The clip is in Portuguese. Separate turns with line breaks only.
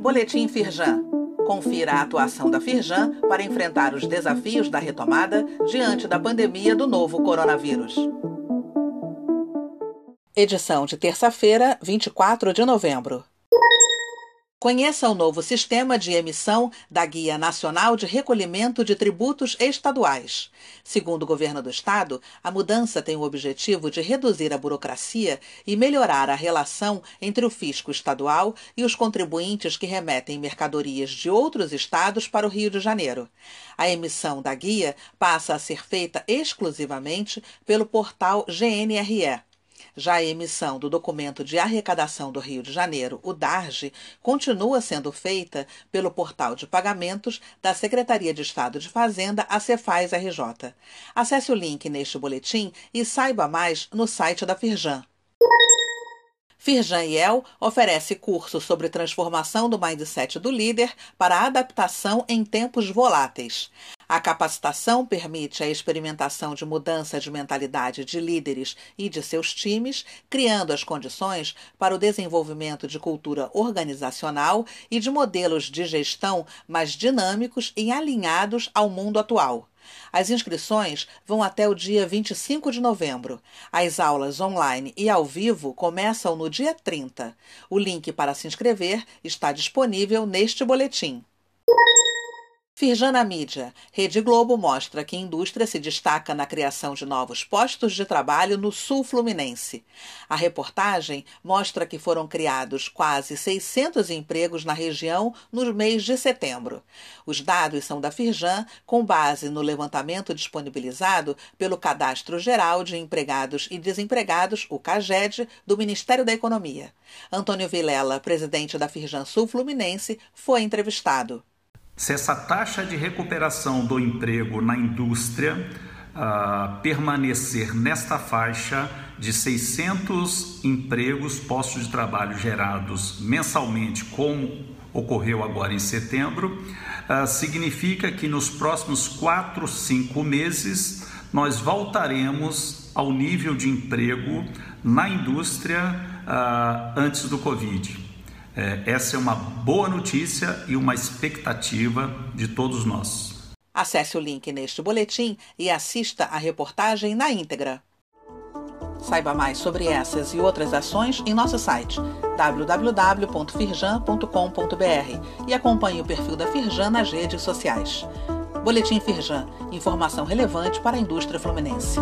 Boletim Firjan. Confira a atuação da Firjan para enfrentar os desafios da retomada diante da pandemia do novo coronavírus. Edição de terça-feira, 24 de novembro. Conheça o novo sistema de emissão da Guia Nacional de Recolhimento de Tributos Estaduais. Segundo o governo do estado, a mudança tem o objetivo de reduzir a burocracia e melhorar a relação entre o fisco estadual e os contribuintes que remetem mercadorias de outros estados para o Rio de Janeiro. A emissão da guia passa a ser feita exclusivamente pelo portal GNRE. Já a emissão do documento de arrecadação do Rio de Janeiro, o DARGE, continua sendo feita pelo portal de pagamentos da Secretaria de Estado de Fazenda, a Cefaz RJ. Acesse o link neste boletim e saiba mais no site da Firjan. Firjan Iel oferece curso sobre transformação do mindset do líder para adaptação em tempos voláteis. A capacitação permite a experimentação de mudança de mentalidade de líderes e de seus times, criando as condições para o desenvolvimento de cultura organizacional e de modelos de gestão mais dinâmicos e alinhados ao mundo atual. As inscrições vão até o dia 25 de novembro. As aulas online e ao vivo começam no dia 30. O link para se inscrever está disponível neste boletim. Firjana Mídia. Rede Globo mostra que a indústria se destaca na criação de novos postos de trabalho no sul fluminense. A reportagem mostra que foram criados quase 600 empregos na região no mês de setembro. Os dados são da Firjan, com base no levantamento disponibilizado pelo Cadastro Geral de Empregados e Desempregados, o CAGED, do Ministério da Economia. Antônio Vilela, presidente da Firjan Sul Fluminense, foi entrevistado.
Se essa taxa de recuperação do emprego na indústria uh, permanecer nesta faixa de 600 empregos, postos de trabalho gerados mensalmente, como ocorreu agora em setembro, uh, significa que nos próximos 4, 5 meses nós voltaremos ao nível de emprego na indústria uh, antes do Covid. É, essa é uma boa notícia e uma expectativa de todos nós.
Acesse o link neste boletim e assista a reportagem na íntegra. Saiba mais sobre essas e outras ações em nosso site www.firjan.com.br e acompanhe o perfil da Firjan nas redes sociais. Boletim Firjan, informação relevante para a indústria fluminense.